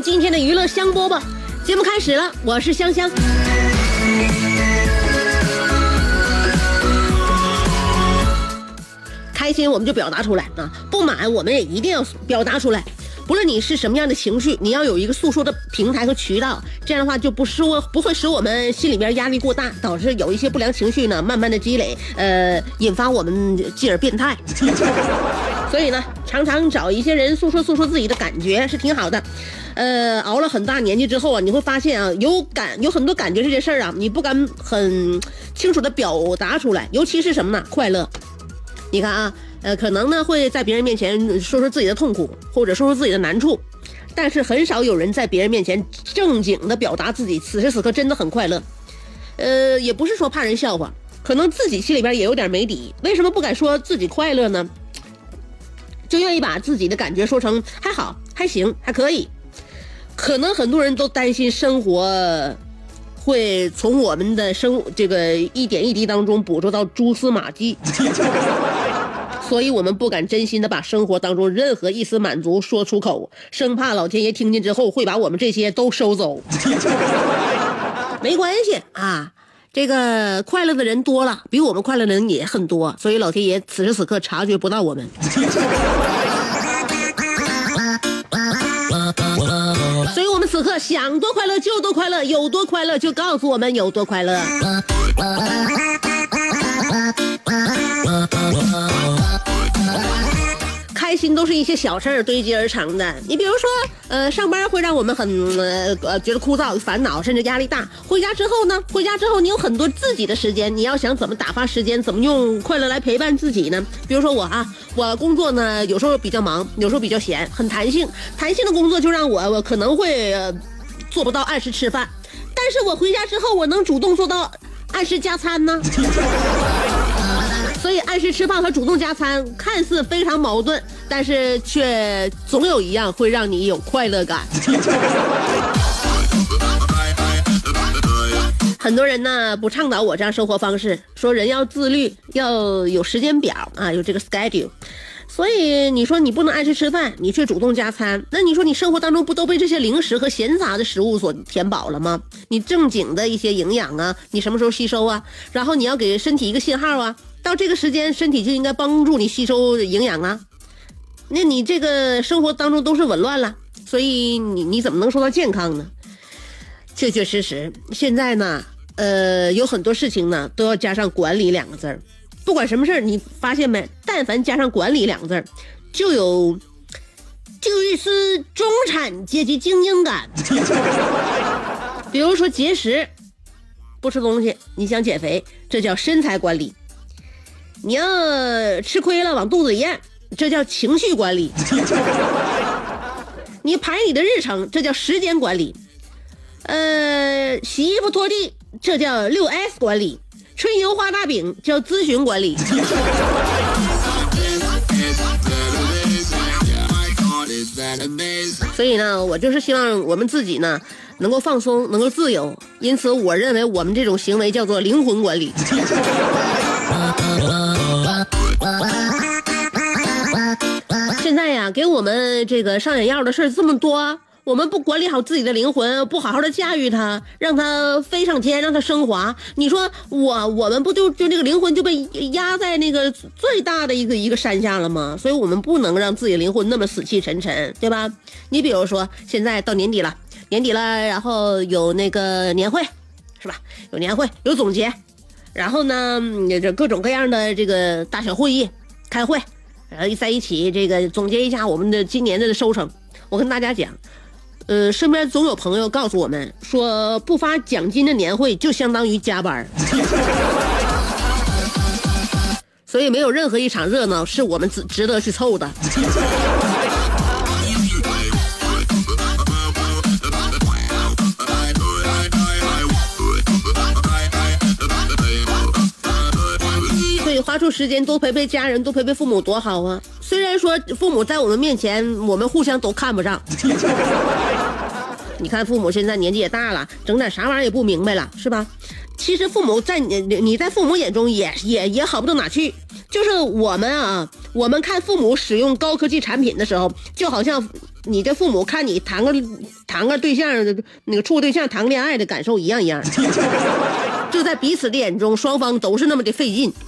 今天的娱乐香饽饽，节目开始了，我是香香。开心我们就表达出来啊，不满我们也一定要表达出来。不论你是什么样的情绪，你要有一个诉说的平台和渠道，这样的话就不使我不会使我们心里边压力过大，导致有一些不良情绪呢慢慢的积累，呃，引发我们继而变态。所以呢，常常找一些人诉说诉说自己的感觉是挺好的。呃，熬了很大年纪之后啊，你会发现啊，有感有很多感觉这件事儿啊，你不敢很清楚的表达出来，尤其是什么呢？快乐。你看啊，呃，可能呢会在别人面前说说自己的痛苦，或者说说自己的难处，但是很少有人在别人面前正经的表达自己此时此刻真的很快乐。呃，也不是说怕人笑话，可能自己心里边也有点没底，为什么不敢说自己快乐呢？就愿意把自己的感觉说成还好、还行、还可以。可能很多人都担心生活会从我们的生这个一点一滴当中捕捉到蛛丝马迹，所以我们不敢真心的把生活当中任何一丝满足说出口，生怕老天爷听见之后会把我们这些都收走。没关系啊。这个快乐的人多了，比我们快乐的人也很多，所以老天爷此时此刻察觉不到我们。所以我们此刻想多快乐就多快乐，有多快乐就告诉我们有多快乐。开心都是一些小事儿堆积而成的。你比如说，呃，上班会让我们很呃觉得枯燥、烦恼，甚至压力大。回家之后呢，回家之后你有很多自己的时间，你要想怎么打发时间，怎么用快乐来陪伴自己呢？比如说我啊，我工作呢有时候比较忙，有时候比较闲，很弹性。弹性的工作就让我我可能会、做不到按时吃饭，但是我回家之后我能主动做到按时加餐呢。所以按时吃饭和主动加餐看似非常矛盾，但是却总有一样会让你有快乐感。很多人呢不倡导我这样生活方式，说人要自律，要有时间表啊，有这个 schedule。所以你说你不能按时吃饭，你却主动加餐，那你说你生活当中不都被这些零食和闲杂的食物所填饱了吗？你正经的一些营养啊，你什么时候吸收啊？然后你要给身体一个信号啊，到这个时间身体就应该帮助你吸收营养啊。那你这个生活当中都是紊乱了，所以你你怎么能说到健康呢？确确实实，现在呢，呃，有很多事情呢都要加上管理两个字儿。不管什么事儿，你发现没？但凡加上“管理”两个字儿，就有就有一丝中产阶级精英感。比如说节食，不吃东西，你想减肥，这叫身材管理；你要吃亏了往肚子里咽，这叫情绪管理；你排你的日程，这叫时间管理；呃，洗衣服拖地，这叫六 S 管理。吹牛画大饼叫咨询管理。所以呢，我就是希望我们自己呢能够放松，能够自由。因此，我认为我们这种行为叫做灵魂管理。在呀，给我们这个上眼药的事儿这么多，我们不管理好自己的灵魂，不好好的驾驭它，让它飞上天，让它升华，你说我我们不就就这个灵魂就被压在那个最大的一个一个山下了吗？所以我们不能让自己灵魂那么死气沉沉，对吧？你比如说现在到年底了，年底了，然后有那个年会，是吧？有年会，有总结，然后呢，这各种各样的这个大小会议，开会。然后在一起，这个总结一下我们的今年的收成。我跟大家讲，呃，身边总有朋友告诉我们说，不发奖金的年会就相当于加班 所以没有任何一场热闹是我们值值得去凑的。花出时间多陪陪家人，多陪陪父母，多好啊！虽然说父母在我们面前，我们互相都看不上。你看父母现在年纪也大了，整点啥玩意儿也不明白了，是吧？其实父母在你你在父母眼中也也也好不到哪去。就是我们啊，我们看父母使用高科技产品的时候，就好像你的父母看你谈个谈个对象，那个处对象谈恋爱的感受一样一样。就在彼此的眼中，双方都是那么的费劲。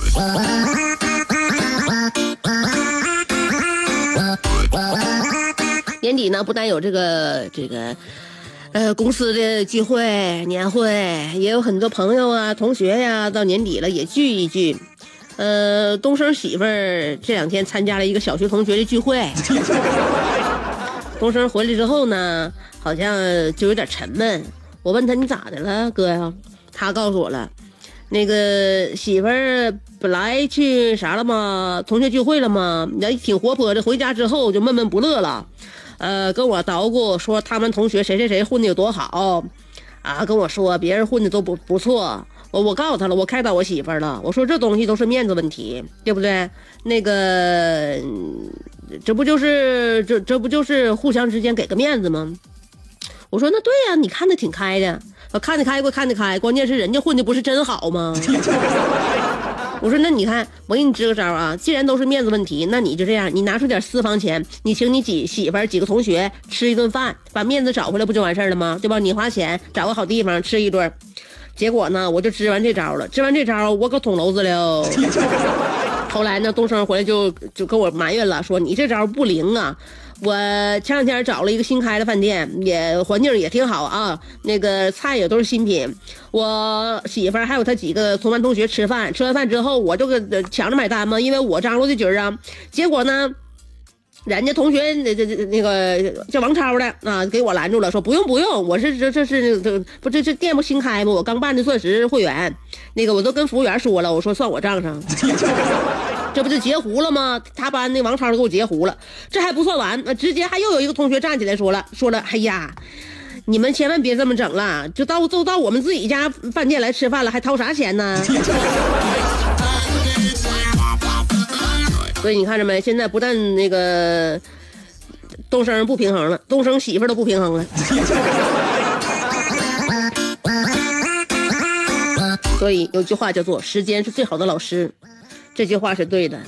年底呢，不但有这个这个，呃，公司的聚会、年会，也有很多朋友啊、同学呀，到年底了也聚一聚。呃，东升媳妇儿这两天参加了一个小学同学的聚会。东升回来之后呢，好像就有点沉闷。我问他你咋的了，哥呀？他告诉我了，那个媳妇儿本来去啥了吗？同学聚会了吗？也挺活泼的。回家之后就闷闷不乐了，呃，跟我捣鼓说他们同学谁谁谁混的有多好，啊，跟我说别人混的都不不错。我我告诉他了，我开导我媳妇儿了。我说这东西都是面子问题，对不对？那个，这不就是这这不就是互相之间给个面子吗？我说那对呀，你看的挺开的。我看得开，我看得开，关键是人家混的不是真好吗？我说那你看，我给你支个招啊，既然都是面子问题，那你就这样，你拿出点私房钱，你请你几媳妇几个同学吃一顿饭，把面子找回来不就完事儿了吗？对吧？你花钱找个好地方吃一顿，结果呢，我就支完这招了，支完这招我可捅娄子了。后来呢，东升回来就就跟我埋怨了，说你这招不灵啊。我前两天找了一个新开的饭店，也环境也挺好啊，那个菜也都是新品。我媳妇还有她几个同班同学吃饭，吃完饭之后我就跟抢着买单嘛，因为我张罗的局儿啊。结果呢，人家同学那这这那个叫王超的啊，给我拦住了，说不用不用，我是这这是这不这这店不新开吗？我刚办的钻石会员，那个我都跟服务员说了，我说算我账上。这不就截胡了吗？他班那王超给我截胡了，这还不算完，直接还又有一个同学站起来说了，说了，哎呀，你们千万别这么整了，就到就到我们自己家饭店来吃饭了，还掏啥钱呢？所以你看着没？现在不但那个东升不平衡了，东升媳妇都不平衡了。所以有句话叫做“时间是最好的老师”。这句话是对的，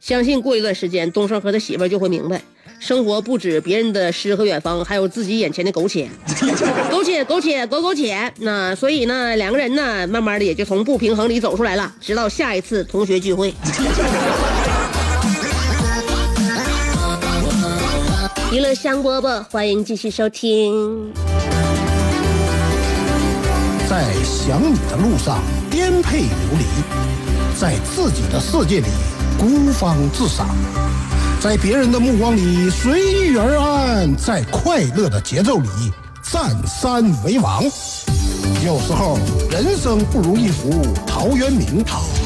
相信过一段时间，东升和他媳妇就会明白，生活不止别人的诗和远方，还有自己眼前的苟且，苟且苟且苟苟且。那所以呢，两个人呢，慢慢的也就从不平衡里走出来了，直到下一次同学聚会。娱乐香饽饽，欢迎继续收听。在想你的路上颠沛流离。在自己的世界里孤芳自赏，在别人的目光里随遇而安，在快乐的节奏里占山为王。有时候人生不如一幅陶渊明，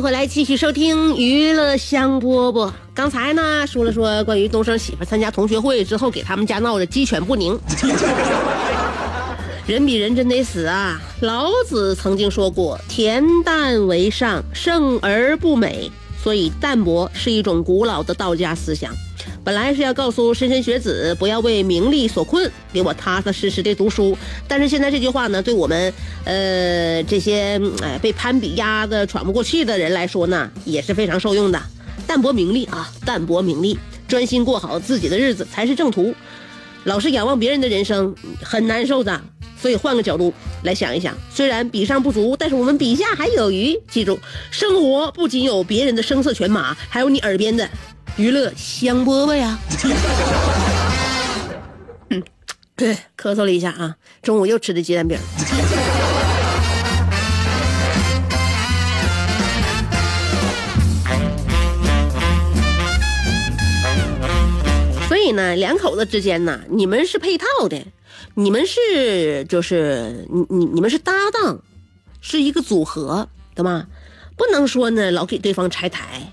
迎回来，继续收听娱乐香饽饽。刚才呢说了说关于东升媳妇参加同学会之后给他们家闹得鸡犬不宁。人比人真得死啊！老子曾经说过“恬淡为上，胜而不美”，所以淡泊是一种古老的道家思想。本来是要告诉莘莘学子不要为名利所困，给我踏踏实实的读书。但是现在这句话呢，对我们呃这些哎被攀比压得喘不过气的人来说呢，也是非常受用的。淡泊名利啊，淡泊名利，专心过好自己的日子才是正途。老是仰望别人的人生很难受的，所以换个角度来想一想，虽然比上不足，但是我们比下还有余。记住，生活不仅有别人的声色犬马，还有你耳边的。娱乐香饽饽呀，嗯，咳嗽了一下啊，中午又吃的鸡蛋饼。所以呢，两口子之间呢，你们是配套的，你们是就是你你你们是搭档，是一个组合，懂吗？不能说呢，老给对方拆台。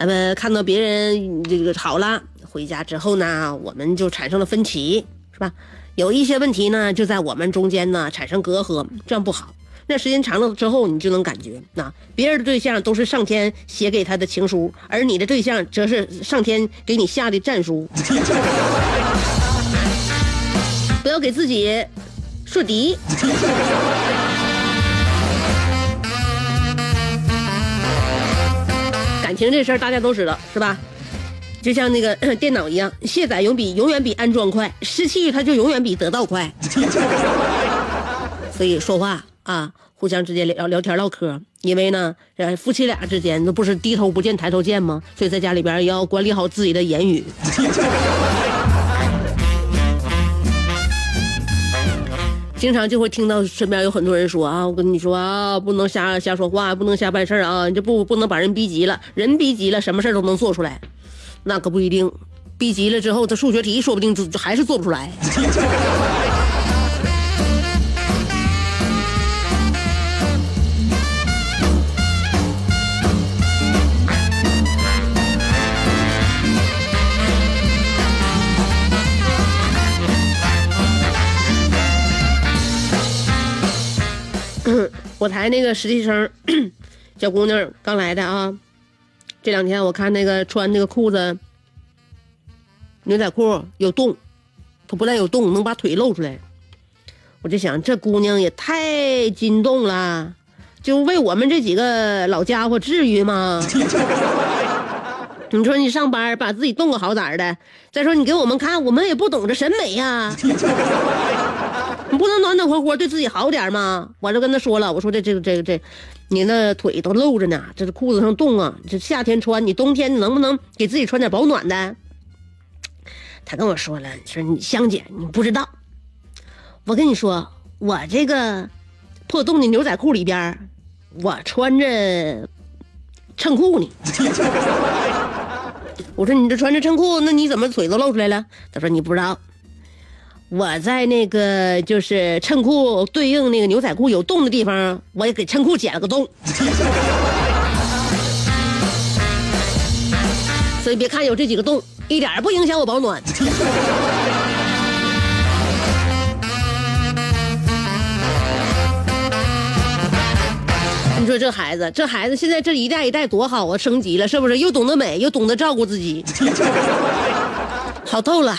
咱们看到别人这个好了，回家之后呢，我们就产生了分歧，是吧？有一些问题呢，就在我们中间呢产生隔阂，这样不好。那时间长了之后，你就能感觉，那别人的对象都是上天写给他的情书，而你的对象则是上天给你下的战书。不要给自己树敌。感情这事儿大家都知道是吧？就像那个 电脑一样，卸载永比永远比安装快，失去它就永远比得到快。所以说话啊，互相之间聊聊天唠嗑，因为呢，夫妻俩之间那不是低头不见抬头见吗？所以在家里边要管理好自己的言语。经常就会听到身边有很多人说啊，我跟你说啊，不能瞎瞎说话，不能瞎办事啊，你就不不能把人逼急了，人逼急了，什么事都能做出来，那可不一定，逼急了之后，这数学题说不定就还是做不出来。我台那个实习生，小姑娘刚来的啊，这两天我看那个穿那个裤子，牛仔裤有洞，她不但有洞，能把腿露出来。我就想，这姑娘也太筋动了，就为我们这几个老家伙至于吗？你说你上班把自己冻个好歹的，再说你给我们看，我们也不懂这审美呀。不能暖暖和和对自己好点吗？我就跟他说了，我说这这个这个这，你那腿都露着呢，这裤子上冻啊。这夏天穿，你冬天能不能给自己穿点保暖的？他跟我说了，说你香姐你不知道，我跟你说，我这个破洞的牛仔裤里边，我穿着衬裤呢。我说你这穿着衬裤，那你怎么腿都露出来了？他说你不知道。我在那个就是衬裤对应那个牛仔裤有洞的地方，我也给衬裤剪了个洞。所以别看有这几个洞，一点不影响我保暖。你说这孩子，这孩子现在这一代一代多好啊，升级了是不是？又懂得美，又懂得照顾自己，好透了。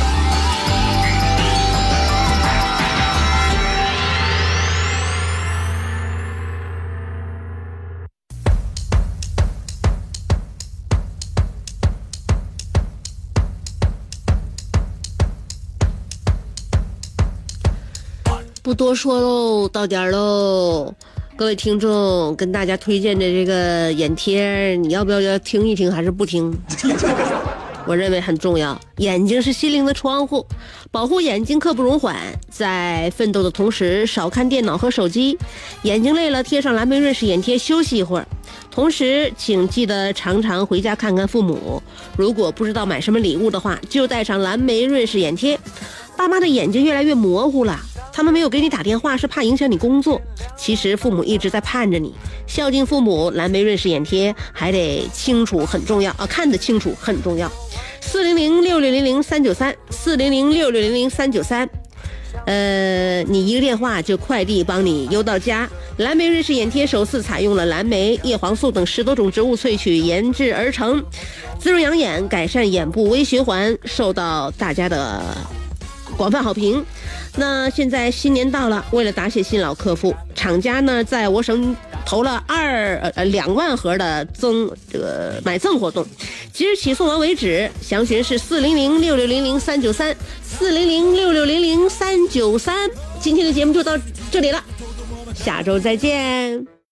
不多说喽，到点儿喽。各位听众，跟大家推荐的这个眼贴，你要不要要听一听，还是不听？我认为很重要。眼睛是心灵的窗户，保护眼睛刻不容缓。在奋斗的同时，少看电脑和手机。眼睛累了，贴上蓝莓瑞士眼贴休息一会儿。同时，请记得常常回家看看父母。如果不知道买什么礼物的话，就带上蓝莓瑞士眼贴。爸妈的眼睛越来越模糊了，他们没有给你打电话是怕影响你工作。其实父母一直在盼着你，孝敬父母，蓝莓润饰眼贴还得清楚很重要啊，看得清楚很重要。四零零六六零零三九三，四零零六六零零三九三。呃，你一个电话就快递帮你邮到家。蓝莓瑞士眼贴首次采用了蓝莓、叶黄素等十多种植物萃取研制而成，滋润养眼，改善眼部微循环，受到大家的。广泛好评。那现在新年到了，为了答谢新老客户，厂家呢在我省投了二呃两万盒的赠这个买赠活动，即日起送完为止。详询是四零零六六零零三九三四零零六六零零三九三。今天的节目就到这里了，下周再见。